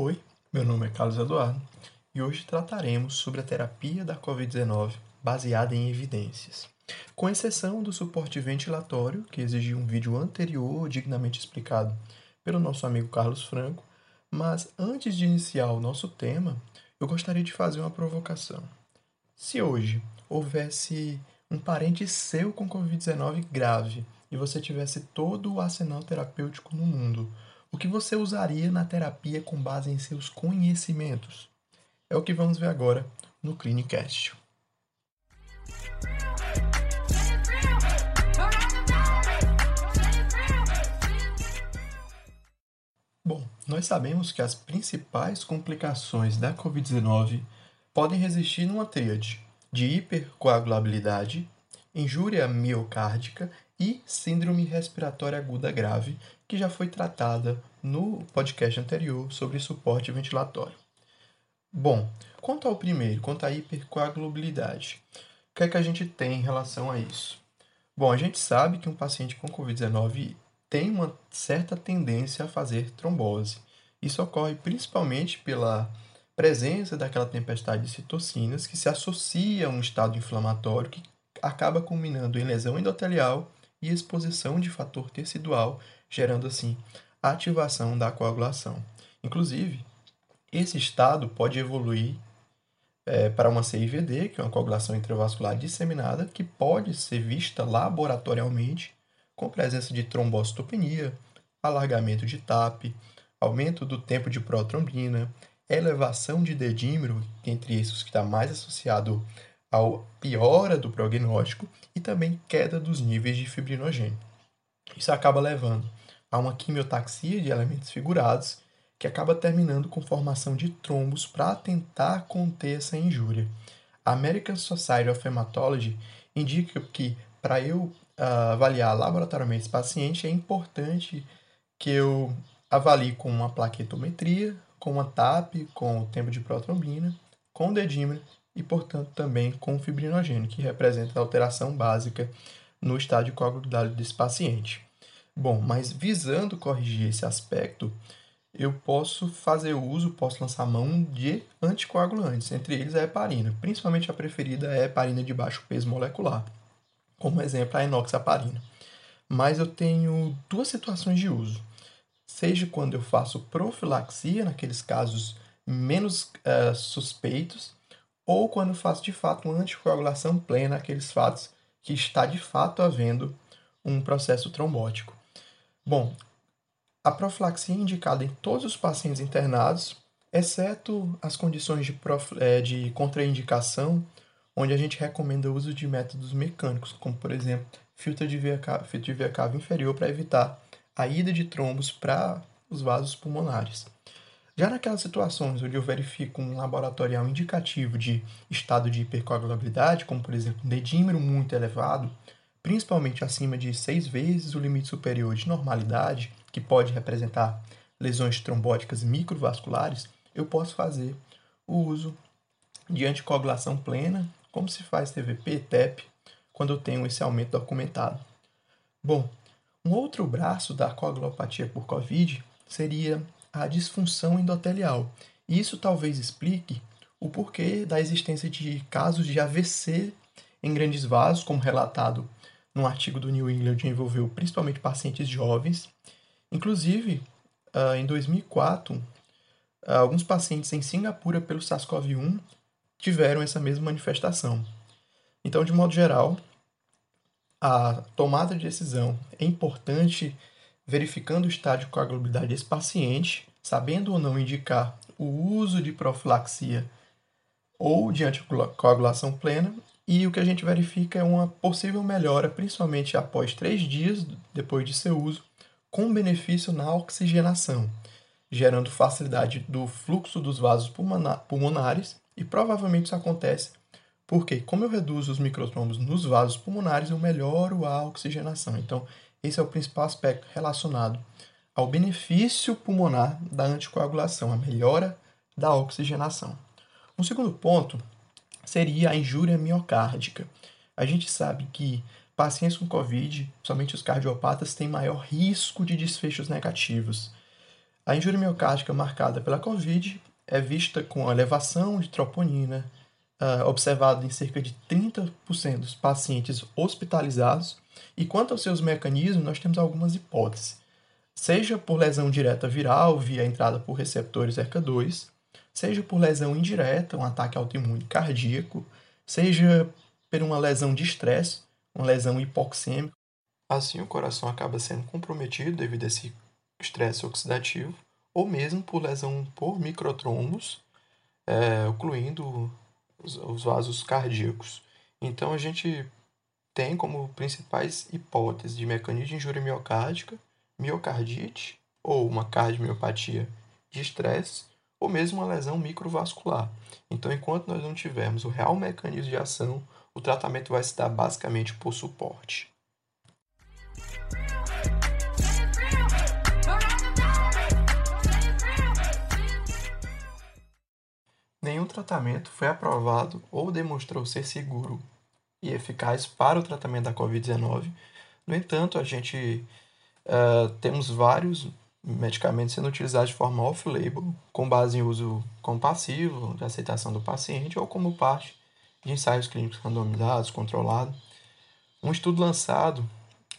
Oi, meu nome é Carlos Eduardo e hoje trataremos sobre a terapia da Covid-19 baseada em evidências. Com exceção do suporte ventilatório, que exigiu um vídeo anterior dignamente explicado pelo nosso amigo Carlos Franco, mas antes de iniciar o nosso tema, eu gostaria de fazer uma provocação. Se hoje houvesse um parente seu com Covid-19 grave e você tivesse todo o arsenal terapêutico no mundo, o que você usaria na terapia com base em seus conhecimentos? É o que vamos ver agora no Clinicast. Bom, nós sabemos que as principais complicações da Covid-19 podem resistir numa tríade de hipercoagulabilidade, injúria miocárdica e síndrome respiratória aguda grave, que já foi tratada no podcast anterior sobre suporte ventilatório. Bom, quanto ao primeiro, quanto à hipercoagulabilidade, o que é que a gente tem em relação a isso? Bom, a gente sabe que um paciente com Covid-19 tem uma certa tendência a fazer trombose. Isso ocorre principalmente pela presença daquela tempestade de citocinas que se associa a um estado inflamatório que acaba culminando em lesão endotelial e exposição de fator tecidual, gerando assim ativação da coagulação. Inclusive, esse estado pode evoluir é, para uma CIVD, que é uma coagulação intravascular disseminada, que pode ser vista laboratorialmente com presença de trombocitopenia, alargamento de TAP, aumento do tempo de protrombina, elevação de dedímero, entre esses que está mais associado ao piora do prognóstico e também queda dos níveis de fibrinogênio. Isso acaba levando a uma quimiotaxia de elementos figurados que acaba terminando com formação de trombos para tentar conter essa injúria. A American Society of Hematology indica que para eu uh, avaliar laboratoriamente esse paciente é importante que eu avalie com uma plaquetometria, com uma TAP, com o tempo de protrombina, com o dedímero e, portanto, também com o fibrinogênio, que representa a alteração básica no estado de coagulabilidade desse paciente. Bom, mas visando corrigir esse aspecto, eu posso fazer uso, posso lançar mão de anticoagulantes, entre eles a heparina. Principalmente a preferida é a heparina de baixo peso molecular, como exemplo a enoxaparina. Mas eu tenho duas situações de uso. Seja quando eu faço profilaxia, naqueles casos menos uh, suspeitos, ou quando faço de fato uma anticoagulação plena, aqueles fatos que está de fato havendo um processo trombótico. Bom, a profilaxia é indicada em todos os pacientes internados, exceto as condições de, é, de contraindicação, onde a gente recomenda o uso de métodos mecânicos, como por exemplo, filtro de via filtro de via cava inferior para evitar a ida de trombos para os vasos pulmonares. Já naquelas situações onde eu verifico um laboratorial indicativo de estado de hipercoagulabilidade, como por exemplo um dedímero muito elevado, principalmente acima de seis vezes o limite superior de normalidade, que pode representar lesões trombóticas microvasculares, eu posso fazer o uso de anticoagulação plena, como se faz TVP TEP, quando eu tenho esse aumento documentado. Bom, um outro braço da coagulopatia por COVID seria a disfunção endotelial. Isso talvez explique o porquê da existência de casos de AVC em grandes vasos, como relatado num artigo do New England que envolveu principalmente pacientes jovens, Inclusive, uh, em 2004, uh, ah, alguns pacientes em Singapura pelo SARS-CoV-1 tiveram essa mesma manifestação. Então, de modo geral, a tomada de decisão é importante verificando o estado de coagulabilidade desse paciente, sabendo ou não indicar o uso de profilaxia ou de anticoagulação plena, e o que a gente verifica é uma possível melhora, principalmente após três dias depois de seu uso, com benefício na oxigenação, gerando facilidade do fluxo dos vasos pulmonares e provavelmente isso acontece porque, como eu reduzo os microtrombos nos vasos pulmonares, eu melhoro a oxigenação. Então, esse é o principal aspecto relacionado ao benefício pulmonar da anticoagulação, a melhora da oxigenação. Um segundo ponto seria a injúria miocárdica. A gente sabe que pacientes com Covid, somente os cardiopatas, têm maior risco de desfechos negativos. A injúria miocárdica marcada pela COVID é vista com elevação de troponina, uh, observado em cerca de 30% dos pacientes hospitalizados. E quanto aos seus mecanismos, nós temos algumas hipóteses. Seja por lesão direta viral, via entrada por receptores ERCA2, seja por lesão indireta, um ataque autoimune cardíaco, seja por uma lesão de estresse, uma lesão hipoxêmica. Assim, o coração acaba sendo comprometido devido a esse estresse oxidativo, ou mesmo por lesão por microtrombos, é, ocluindo os, os vasos cardíacos. Então, a gente tem como principais hipóteses de mecanismo de injúria miocárdica, miocardite ou uma cardiomiopatia de estresse, ou mesmo uma lesão microvascular. Então, enquanto nós não tivermos o real mecanismo de ação, o tratamento vai se dar basicamente por suporte. Nenhum tratamento foi aprovado ou demonstrou ser seguro e eficaz para o tratamento da Covid-19. No entanto, a gente uh, temos vários medicamentos sendo utilizados de forma off-label, com base em uso compassivo, de aceitação do paciente, ou como parte de ensaios clínicos randomizados, controlados. Um estudo lançado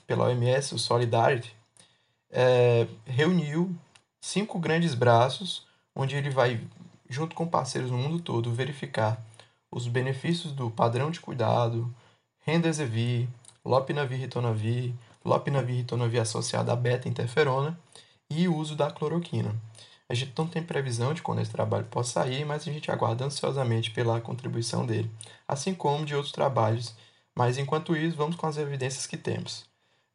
pela OMS, o Solidarity, é, reuniu cinco grandes braços, onde ele vai, junto com parceiros no mundo todo, verificar os benefícios do padrão de cuidado, Remdesivir, Lopinavir Ritonavir, Lopinavir Ritonavir associado à beta-interferona e o uso da cloroquina. A gente não tem previsão de quando esse trabalho possa sair, mas a gente aguarda ansiosamente pela contribuição dele, assim como de outros trabalhos. Mas enquanto isso, vamos com as evidências que temos.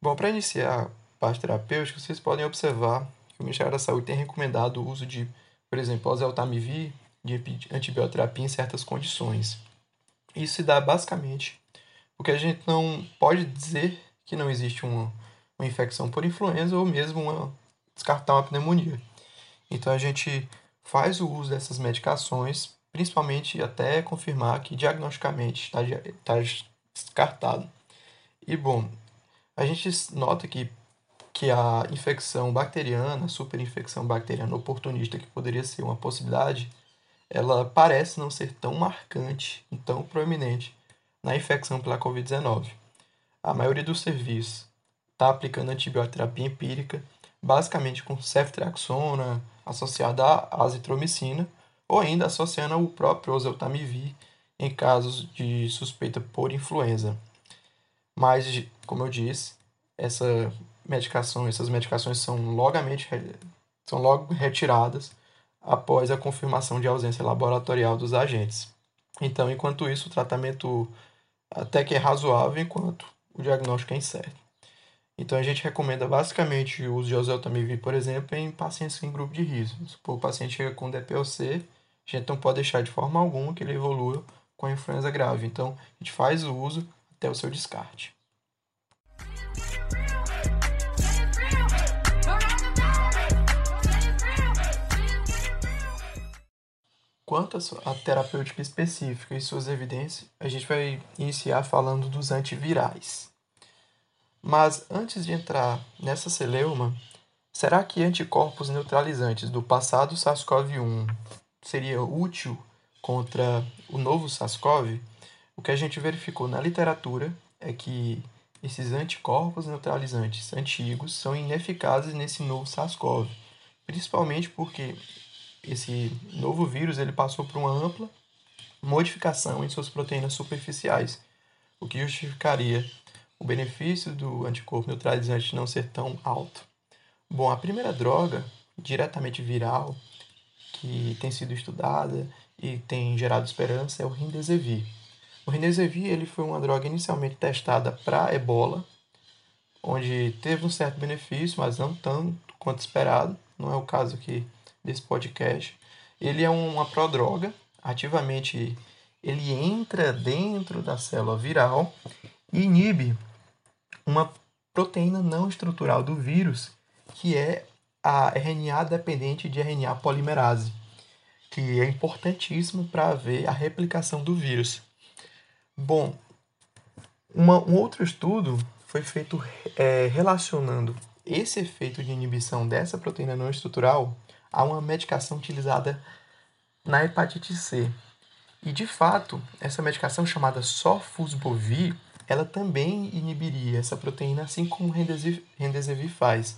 Bom, para iniciar a parte terapêutica, vocês podem observar que o Ministério da Saúde tem recomendado o uso de, por exemplo, oseltamivir, de antibioterapia em certas condições. Isso se dá basicamente porque a gente não pode dizer que não existe uma, uma infecção por influenza ou mesmo uma descartar uma pneumonia. Então a gente faz o uso dessas medicações, principalmente até confirmar que diagnosticamente está tá descartado. E bom, a gente nota que, que a infecção bacteriana, a superinfecção bacteriana oportunista, que poderia ser uma possibilidade, ela parece não ser tão marcante, tão proeminente na infecção pela Covid-19. A maioria dos serviços está aplicando antibioterapia empírica basicamente com ceftriaxona associada à azitromicina ou ainda associando ao próprio oseltamivir em casos de suspeita por influenza. Mas, como eu disse, essa medicação, essas medicações são logamente são logo retiradas após a confirmação de ausência laboratorial dos agentes. Então, enquanto isso, o tratamento até que é razoável enquanto o diagnóstico é incerto. Então a gente recomenda basicamente o uso de oseltamivir, por exemplo, em pacientes em grupo de risco. Se o paciente chega com DPOC, a gente não pode deixar de forma alguma que ele evolua com a influenza grave. Então a gente faz o uso até o seu descarte. Quanto à terapêutica específica e suas evidências, a gente vai iniciar falando dos antivirais. Mas antes de entrar nessa celeuma, será que anticorpos neutralizantes do passado SARS-CoV-1 seria útil contra o novo SARS-CoV? O que a gente verificou na literatura é que esses anticorpos neutralizantes antigos são ineficazes nesse novo SARS-CoV, principalmente porque esse novo vírus ele passou por uma ampla modificação em suas proteínas superficiais, o que justificaria o benefício do anticorpo neutralizante não ser tão alto? Bom, a primeira droga diretamente viral que tem sido estudada e tem gerado esperança é o Remdesivir. O Remdesivir ele foi uma droga inicialmente testada para ebola, onde teve um certo benefício, mas não tanto quanto esperado. Não é o caso aqui desse podcast. Ele é uma prodroga, ativamente ele entra dentro da célula viral e inibe uma proteína não estrutural do vírus, que é a RNA dependente de RNA polimerase, que é importantíssimo para ver a replicação do vírus. Bom, uma, um outro estudo foi feito é, relacionando esse efeito de inibição dessa proteína não estrutural a uma medicação utilizada na hepatite C. E de fato, essa medicação chamada sofosbuvir, ela também inibiria essa proteína, assim como o Remdesivir faz.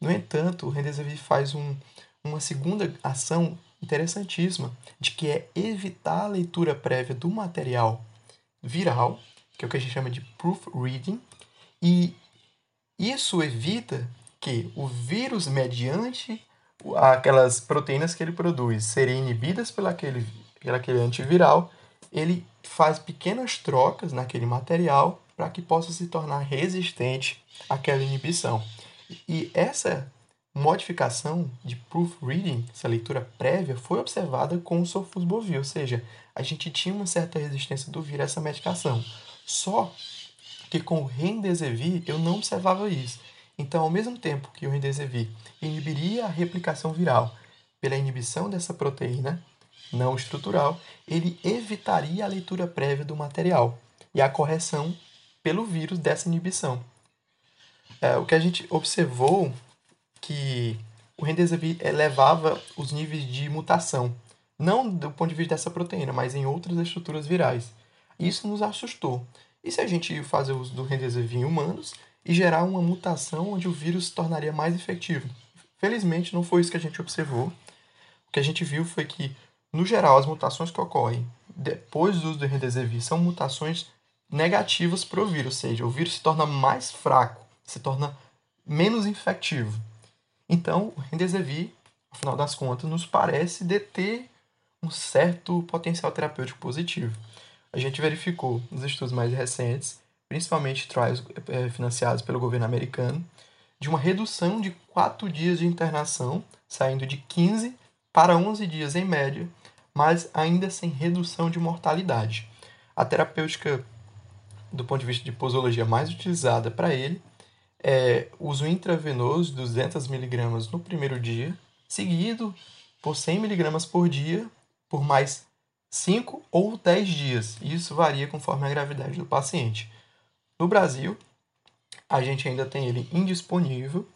No entanto, o Remdesivir faz um, uma segunda ação interessantíssima, de que é evitar a leitura prévia do material viral, que é o que a gente chama de proofreading, e isso evita que o vírus, mediante aquelas proteínas que ele produz, serem inibidas pelo aquele, pelo aquele antiviral, ele faz pequenas trocas naquele material para que possa se tornar resistente àquela inibição. E essa modificação de proofreading, essa leitura prévia, foi observada com o sofosbuvir, ou seja, a gente tinha uma certa resistência do vírus a essa medicação. Só que com o Remdesivir eu não observava isso. Então, ao mesmo tempo que o Remdesivir inibiria a replicação viral pela inibição dessa proteína não estrutural, ele evitaria a leitura prévia do material e a correção pelo vírus dessa inibição. É, o que a gente observou que o Remdesivir elevava os níveis de mutação, não do ponto de vista dessa proteína, mas em outras estruturas virais. Isso nos assustou. E se a gente fazer uso do Remdesivir em humanos e gerar uma mutação onde o vírus se tornaria mais efetivo? Felizmente, não foi isso que a gente observou. O que a gente viu foi que, no geral, as mutações que ocorrem depois do uso do Remdesivir são mutações negativas para o vírus, ou seja, o vírus se torna mais fraco, se torna menos infectivo. Então, o Remdesivir, afinal das contas, nos parece deter um certo potencial terapêutico positivo. A gente verificou nos estudos mais recentes, principalmente trials é, financiados pelo governo americano, de uma redução de 4 dias de internação, saindo de 15 para 11 dias em média, mas ainda sem redução de mortalidade. A terapêutica, do ponto de vista de posologia mais utilizada para ele, é uso intravenoso de 200mg no primeiro dia, seguido por 100mg por dia por mais 5 ou 10 dias. Isso varia conforme a gravidade do paciente. No Brasil, a gente ainda tem ele indisponível,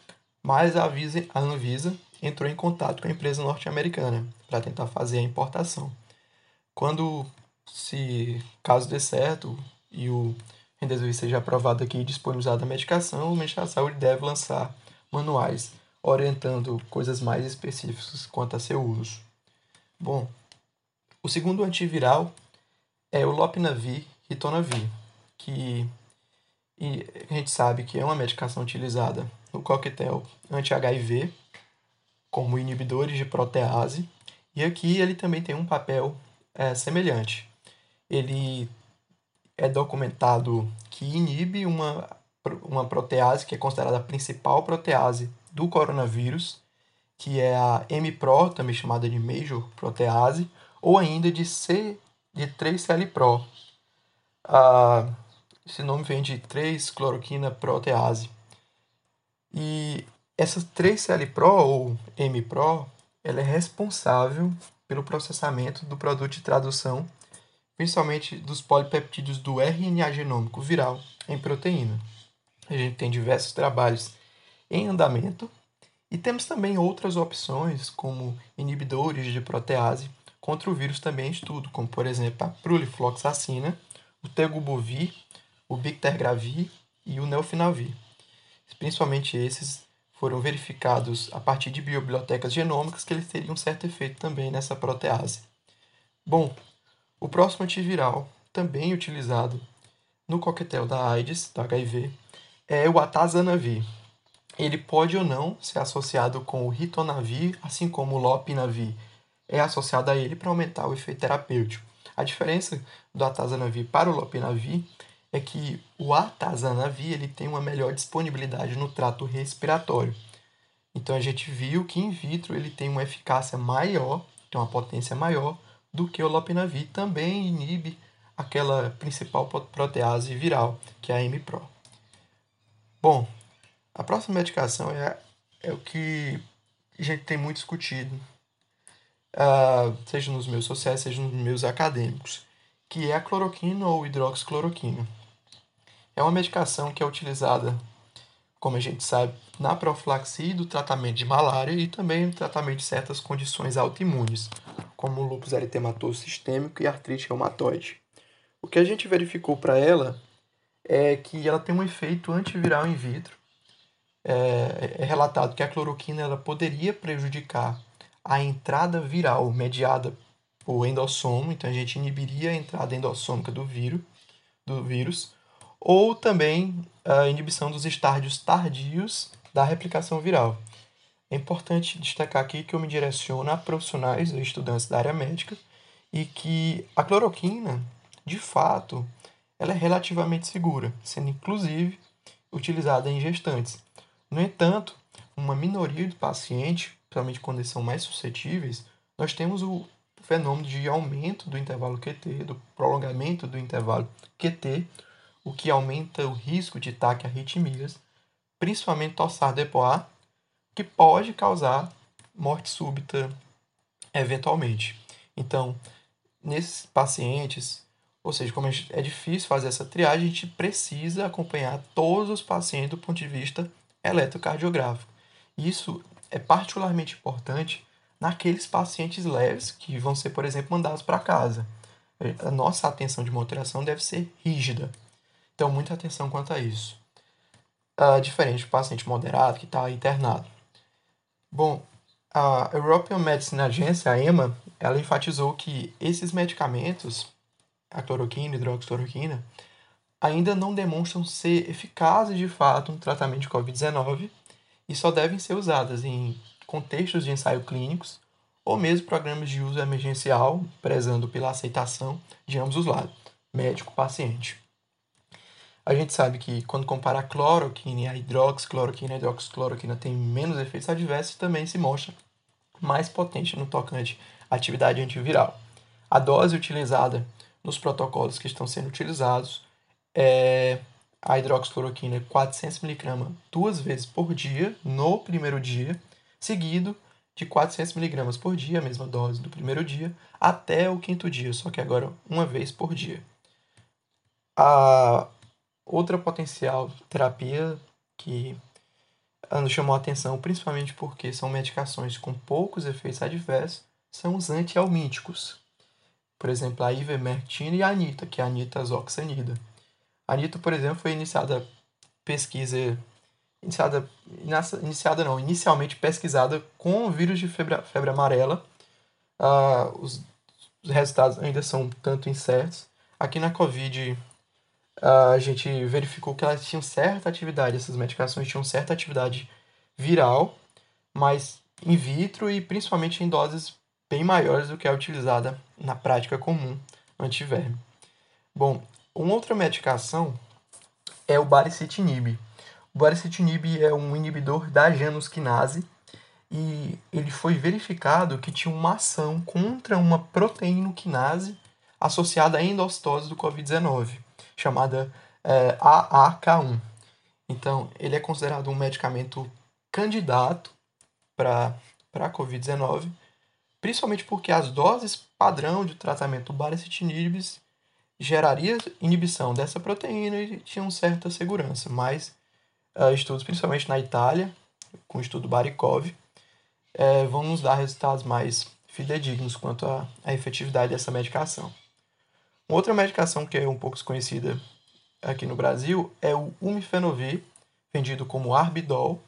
mas a Anvisa, a Anvisa entrou em contato com a empresa norte-americana para tentar fazer a importação. Quando, se caso dê certo e o Remdesivir seja aprovado aqui e disponibilizado a medicação, o Ministério da Saúde deve lançar manuais orientando coisas mais específicas quanto a seu uso. Bom, o segundo antiviral é o Lopinavir Ritonavir, que a gente sabe que é uma medicação utilizada no coquetel anti-HIV como inibidores de protease, e aqui ele também tem um papel é, semelhante. Ele é documentado que inibe uma, uma protease que é considerada a principal protease do coronavírus, que é a MPRO, também chamada de Major Protease, ou ainda de C de 3-CLPRO. Ah, esse nome vem de 3-cloroquina protease. E essa 3-CLPRO ou MPRO, ela é responsável pelo processamento do produto de tradução principalmente dos polipeptídeos do RNA genômico viral em proteína. A gente tem diversos trabalhos em andamento e temos também outras opções, como inibidores de protease contra o vírus também em estudo, como por exemplo a prulifloxacina, o tegubovir, o bictegravir e o neofinavir. Principalmente esses foram verificados a partir de biobibliotecas genômicas que eles teriam certo efeito também nessa protease. Bom, o próximo antiviral, também utilizado no coquetel da AIDS, do HIV, é o atazanavir. Ele pode ou não ser associado com o ritonavir, assim como o lopinavir é associado a ele para aumentar o efeito terapêutico. A diferença do atazanavir para o lopinavir é que o atazanavir ele tem uma melhor disponibilidade no trato respiratório. Então a gente viu que in vitro ele tem uma eficácia maior, tem uma potência maior do que o lopinavir também inibe aquela principal protease viral, que é a MPRO. Bom, a próxima medicação é, é o que a gente tem muito discutido, uh, seja nos meus sociais, seja nos meus acadêmicos, que é a cloroquina ou hidroxicloroquina. É uma medicação que é utilizada como a gente sabe, na profilaxia do tratamento de malária e também no tratamento de certas condições autoimunes, como lúpus eritematoso sistêmico e artrite reumatoide. O que a gente verificou para ela é que ela tem um efeito antiviral in vitro. É, é relatado que a cloroquina ela poderia prejudicar a entrada viral mediada por endossomo, então a gente inibiria a entrada endossômica do vírus, do vírus, ou também a inibição dos estádios tardios da replicação viral. É importante destacar aqui que eu me direciono a profissionais e estudantes da área médica e que a cloroquina, de fato, ela é relativamente segura, sendo inclusive utilizada em gestantes. No entanto, uma minoria de pacientes, principalmente quando eles são mais suscetíveis, nós temos o fenômeno de aumento do intervalo QT, do prolongamento do intervalo QT, o que aumenta o risco de taquiarritmias, principalmente tossar depois, que pode causar morte súbita eventualmente. Então, nesses pacientes, ou seja, como é difícil fazer essa triagem, a gente precisa acompanhar todos os pacientes do ponto de vista eletrocardiográfico. Isso é particularmente importante naqueles pacientes leves que vão ser, por exemplo, mandados para casa. A nossa atenção de monitoração deve ser rígida. Então, muita atenção quanto a isso. Uh, diferente do paciente moderado que está internado. Bom, a European Medicine Agency, a EMA, ela enfatizou que esses medicamentos, a cloroquina e hidroxicloroquina, ainda não demonstram ser eficazes de fato no tratamento de COVID-19 e só devem ser usadas em contextos de ensaio clínicos ou mesmo programas de uso emergencial, prezando pela aceitação de ambos os lados, médico-paciente. A gente sabe que quando compara a cloroquina e a hidroxicloroquina, a hidroxicloroquina tem menos efeitos adversos e também se mostra mais potente no tocante à atividade antiviral. A dose utilizada nos protocolos que estão sendo utilizados é a hidroxicloroquina 400mg duas vezes por dia no primeiro dia, seguido de 400mg por dia, a mesma dose do primeiro dia, até o quinto dia, só que agora uma vez por dia. A Outra potencial terapia que nos chamou a atenção, principalmente porque são medicações com poucos efeitos adversos, são os antialmíticos. Por exemplo, a ivermectina e a anita, que é a anitazoxanida. A anita, por exemplo, foi iniciada pesquisa iniciada iniciada não, inicialmente pesquisada com o vírus de febre, febre amarela. Uh, os, os resultados ainda são tanto incertos. Aqui na Covid a gente verificou que elas tinham certa atividade, essas medicações tinham certa atividade viral, mas in vitro e principalmente em doses bem maiores do que é utilizada na prática comum antiverme. Bom, uma outra medicação é o baricitinib. O baricitinib é um inibidor da janusquinase e ele foi verificado que tinha uma ação contra uma proteínoquinase associada à endostose do COVID-19 chamada é, AAK1. Então, ele é considerado um medicamento candidato para a Covid-19, principalmente porque as doses padrão de tratamento do geraria inibição dessa proteína e tinham certa segurança, mas uh, estudos, principalmente na Itália, com o estudo Barikov, uh, vão nos dar resultados mais fidedignos quanto à efetividade dessa medicação. Outra medicação que é um pouco desconhecida aqui no Brasil é o Umifenovir, vendido como Arbidol,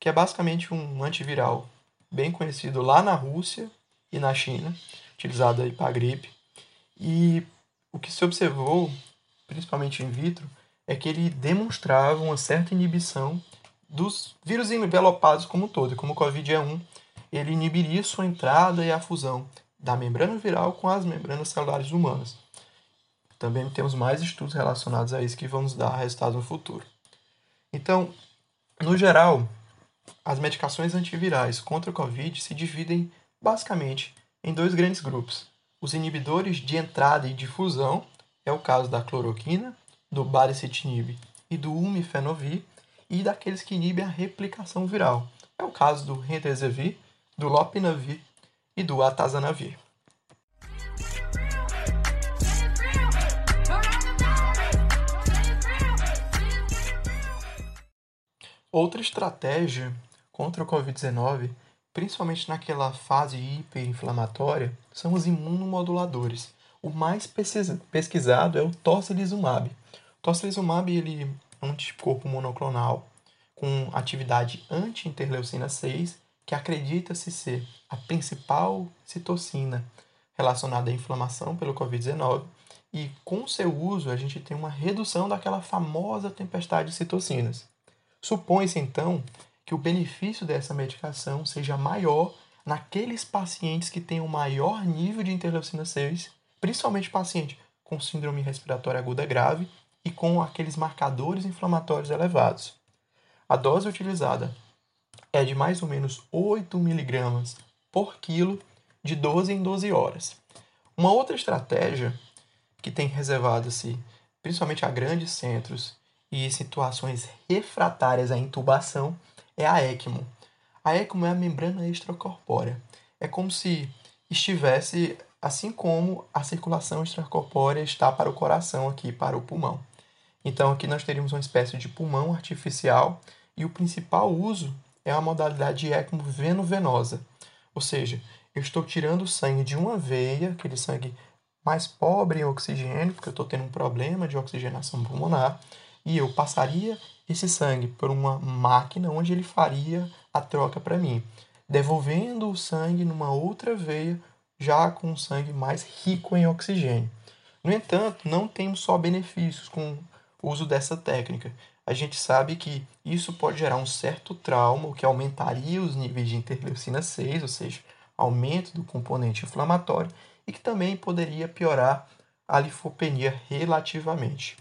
que é basicamente um antiviral bem conhecido lá na Rússia e na China, utilizado aí para gripe. E o que se observou, principalmente in vitro, é que ele demonstrava uma certa inibição dos vírus envelopados como um todo. Como o Covid é um, ele inibiria sua entrada e a fusão da membrana viral com as membranas celulares humanas. Também temos mais estudos relacionados a isso que vão nos dar resultados no futuro. Então, no geral, as medicações antivirais contra o Covid se dividem basicamente em dois grandes grupos. Os inibidores de entrada e difusão, é o caso da cloroquina, do baricitinib e do umifenovir, e daqueles que inibem a replicação viral, é o caso do remdesivir, do lopinavir e do atazanavir. Outra estratégia contra o Covid-19, principalmente naquela fase hiperinflamatória, são os imunomoduladores. O mais pesquisado é o tocilizumab. O tocilizumab ele é um anticorpo monoclonal com atividade anti-interleucina 6, que acredita-se ser a principal citocina relacionada à inflamação pelo Covid-19, e com seu uso a gente tem uma redução daquela famosa tempestade de citocinas. Supõe-se então que o benefício dessa medicação seja maior naqueles pacientes que têm um maior nível de interleucina 6, principalmente paciente com síndrome respiratória aguda grave e com aqueles marcadores inflamatórios elevados. A dose utilizada é de mais ou menos 8 mg por quilo de 12 em 12 horas. Uma outra estratégia que tem reservado-se principalmente a grandes centros e situações refratárias à intubação é a ECMO. A ECMO é a membrana extracorpórea. É como se estivesse assim como a circulação extracorpórea está para o coração aqui, para o pulmão. Então aqui nós teríamos uma espécie de pulmão artificial e o principal uso é a modalidade de ECMO veno-venosa, ou seja, eu estou tirando sangue de uma veia, aquele sangue mais pobre em oxigênio, porque eu estou tendo um problema de oxigenação pulmonar, e eu passaria esse sangue por uma máquina onde ele faria a troca para mim, devolvendo o sangue numa outra veia, já com sangue mais rico em oxigênio. No entanto, não temos só benefícios com o uso dessa técnica a gente sabe que isso pode gerar um certo trauma, o que aumentaria os níveis de interleucina 6, ou seja, aumento do componente inflamatório, e que também poderia piorar a linfopenia relativamente.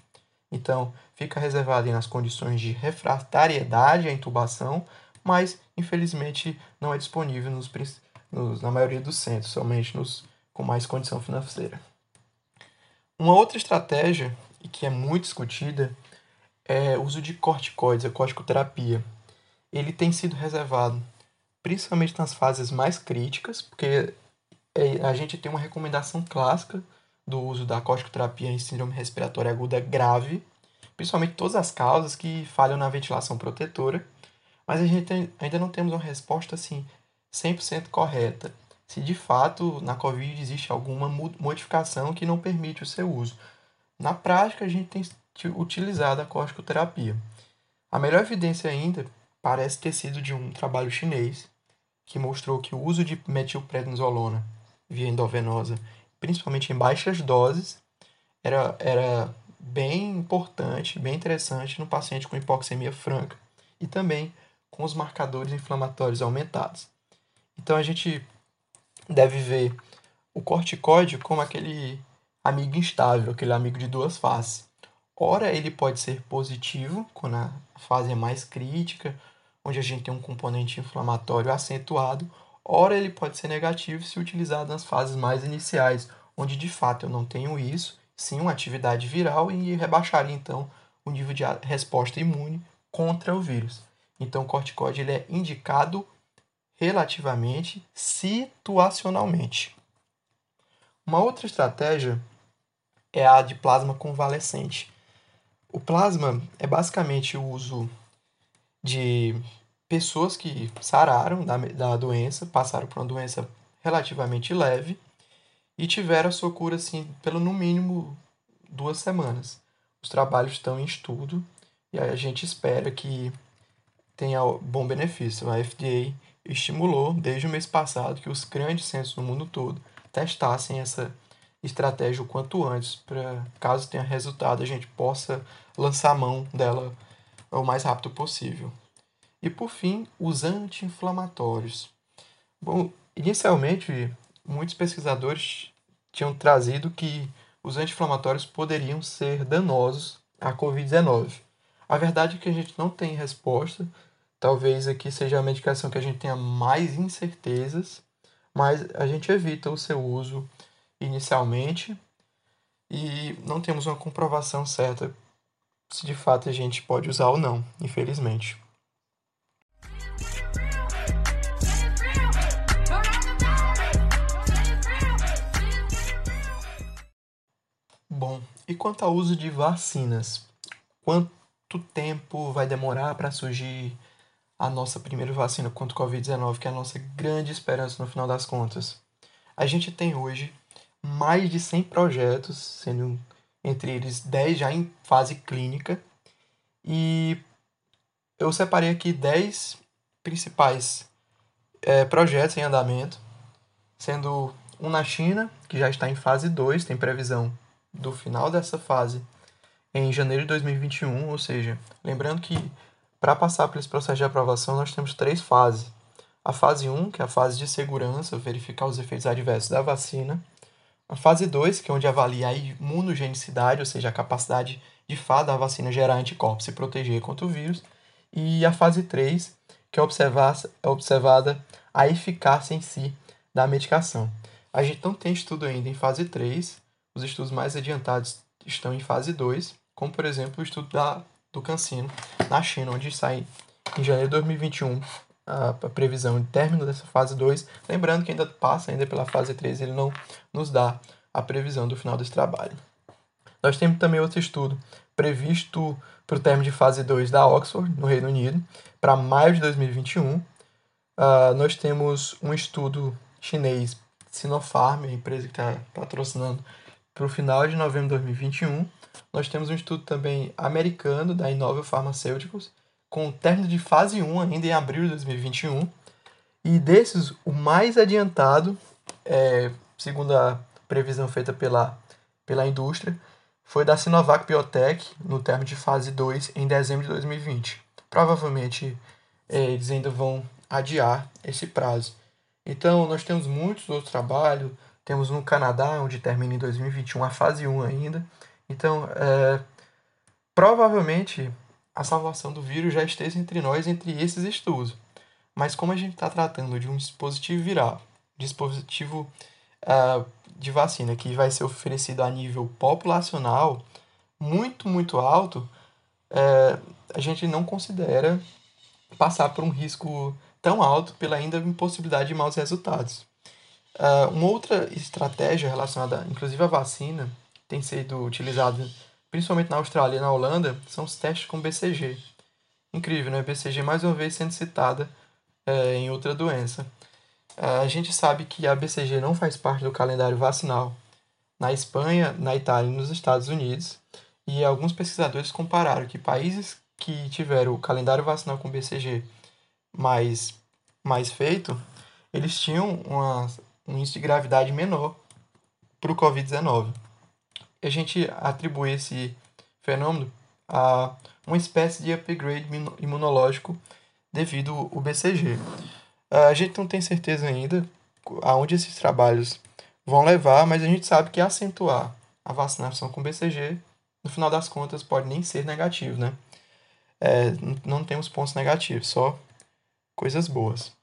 Então, fica reservado nas condições de refratariedade à intubação, mas infelizmente não é disponível nos, nos, na maioria dos centros, somente nos com mais condição financeira. Uma outra estratégia, e que é muito discutida, é, uso de corticoides, a corticoterapia, ele tem sido reservado principalmente nas fases mais críticas, porque é, a gente tem uma recomendação clássica do uso da corticoterapia em síndrome respiratória aguda grave, principalmente todas as causas que falham na ventilação protetora, mas a gente ainda não temos uma resposta assim 100% correta. Se de fato na COVID existe alguma modificação que não permite o seu uso. Na prática, a gente tem utilizada a corticoterapia. A melhor evidência ainda parece ter sido de um trabalho chinês que mostrou que o uso de metilprednisolona via endovenosa, principalmente em baixas doses, era, era bem importante, bem interessante no paciente com hipoxemia franca e também com os marcadores inflamatórios aumentados. Então a gente deve ver o corticóide como aquele amigo instável, aquele amigo de duas faces. Ora, ele pode ser positivo, quando a fase é mais crítica, onde a gente tem um componente inflamatório acentuado. Ora, ele pode ser negativo se utilizado nas fases mais iniciais, onde de fato eu não tenho isso, sim uma atividade viral e rebaixaria então o nível de resposta imune contra o vírus. Então, o corticóide ele é indicado relativamente situacionalmente. Uma outra estratégia é a de plasma convalescente. O plasma é basicamente o uso de pessoas que sararam da, da doença, passaram por uma doença relativamente leve e tiveram a sua cura, assim, pelo no mínimo duas semanas. Os trabalhos estão em estudo e a gente espera que tenha bom benefício. A FDA estimulou desde o mês passado que os grandes centros no mundo todo testassem essa estratégia o quanto antes, para caso tenha resultado, a gente possa lançar a mão dela o mais rápido possível. E por fim, os anti-inflamatórios. Bom, inicialmente, muitos pesquisadores tinham trazido que os anti-inflamatórios poderiam ser danosos à Covid-19. A verdade é que a gente não tem resposta. Talvez aqui seja a medicação que a gente tenha mais incertezas, mas a gente evita o seu uso inicialmente e não temos uma comprovação certa se de fato a gente pode usar ou não, infelizmente. E quanto ao uso de vacinas? tempo vai demorar para surgir a nossa primeira vacina contra o Covid-19, que é a nossa grande esperança no final das contas. A gente tem hoje mais de 100 projetos, sendo entre eles 10 já em fase clínica, e eu separei aqui 10 principais é, projetos em andamento, sendo um na China, que já está em fase 2, tem previsão do final dessa fase em janeiro de 2021, ou seja, lembrando que para passar esse processo de aprovação nós temos três fases. A fase 1, que é a fase de segurança, verificar os efeitos adversos da vacina. A fase 2, que é onde avalia a imunogenicidade, ou seja, a capacidade de fato da vacina gerar anticorpos e proteger contra o vírus. E a fase 3, que é, observar, é observada a eficácia em si da medicação. A gente não tem estudo ainda em fase 3, os estudos mais adiantados estão em fase 2, como por exemplo o estudo da, do Cancino na China, onde sai em janeiro de 2021 a, a previsão de término dessa fase 2. Lembrando que ainda passa ainda pela fase 3, ele não nos dá a previsão do final desse trabalho. Nós temos também outro estudo previsto para o término de fase 2 da Oxford, no Reino Unido, para maio de 2021. Uh, ah, nós temos um estudo chinês, Sinopharm, a empresa que está patrocinando, para o final de novembro de 2021. Nós temos um estudo também americano, da Innovel Pharmaceuticals, com o término de fase 1 ainda em abril de 2021. E desses, o mais adiantado, é, segundo a previsão feita pela, pela indústria, foi da Sinovac Biotech, no termo de fase 2, em dezembro de 2020. Provavelmente é, eles ainda vão adiar esse prazo. Então, nós temos muitos outros trabalhos. Temos no Canadá, onde termina em 2021 a fase 1 ainda. Então, é, provavelmente a salvação do vírus já esteja entre nós, entre esses estudos. Mas como a gente está tratando de um dispositivo viral, dispositivo uh, de vacina que vai ser oferecido a nível populacional muito, muito alto, é, a gente não considera passar por um risco tão alto pela ainda impossibilidade de maus resultados. Uh, uma outra estratégia relacionada, inclusive à vacina, tem sido utilizada principalmente na Austrália e na Holanda, são os testes com BCG. Incrível, né? BCG mais uma vez sendo citada é, em outra doença. A gente sabe que a BCG não faz parte do calendário vacinal na Espanha, na Itália e nos Estados Unidos, e alguns pesquisadores compararam que países que tiveram o calendário vacinal com BCG mais, mais feito, eles tinham uma, um índice de gravidade menor para o Covid-19. A gente atribui esse fenômeno a uma espécie de upgrade imunológico devido ao BCG. A gente não tem certeza ainda aonde esses trabalhos vão levar, mas a gente sabe que acentuar a vacinação com BCG, no final das contas, pode nem ser negativo, né? É, não temos pontos negativos, só coisas boas.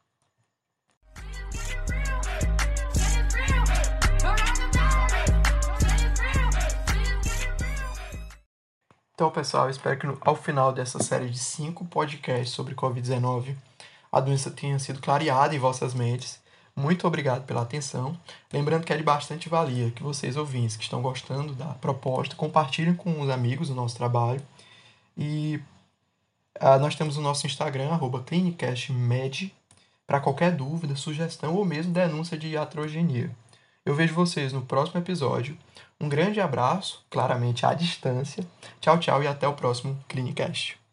Então, pessoal, espero que ao final dessa série de cinco podcasts sobre Covid-19 a doença tenha sido clareada em vossas mentes. Muito obrigado pela atenção. Lembrando que é de bastante valia que vocês ouvintes que estão gostando da proposta compartilhem com os amigos o nosso trabalho. E uh, nós temos o nosso Instagram, clinicastmed, para qualquer dúvida, sugestão ou mesmo denúncia de iatrogenia. Eu vejo vocês no próximo episódio. Um grande abraço, claramente à distância. Tchau, tchau e até o próximo Clinicast.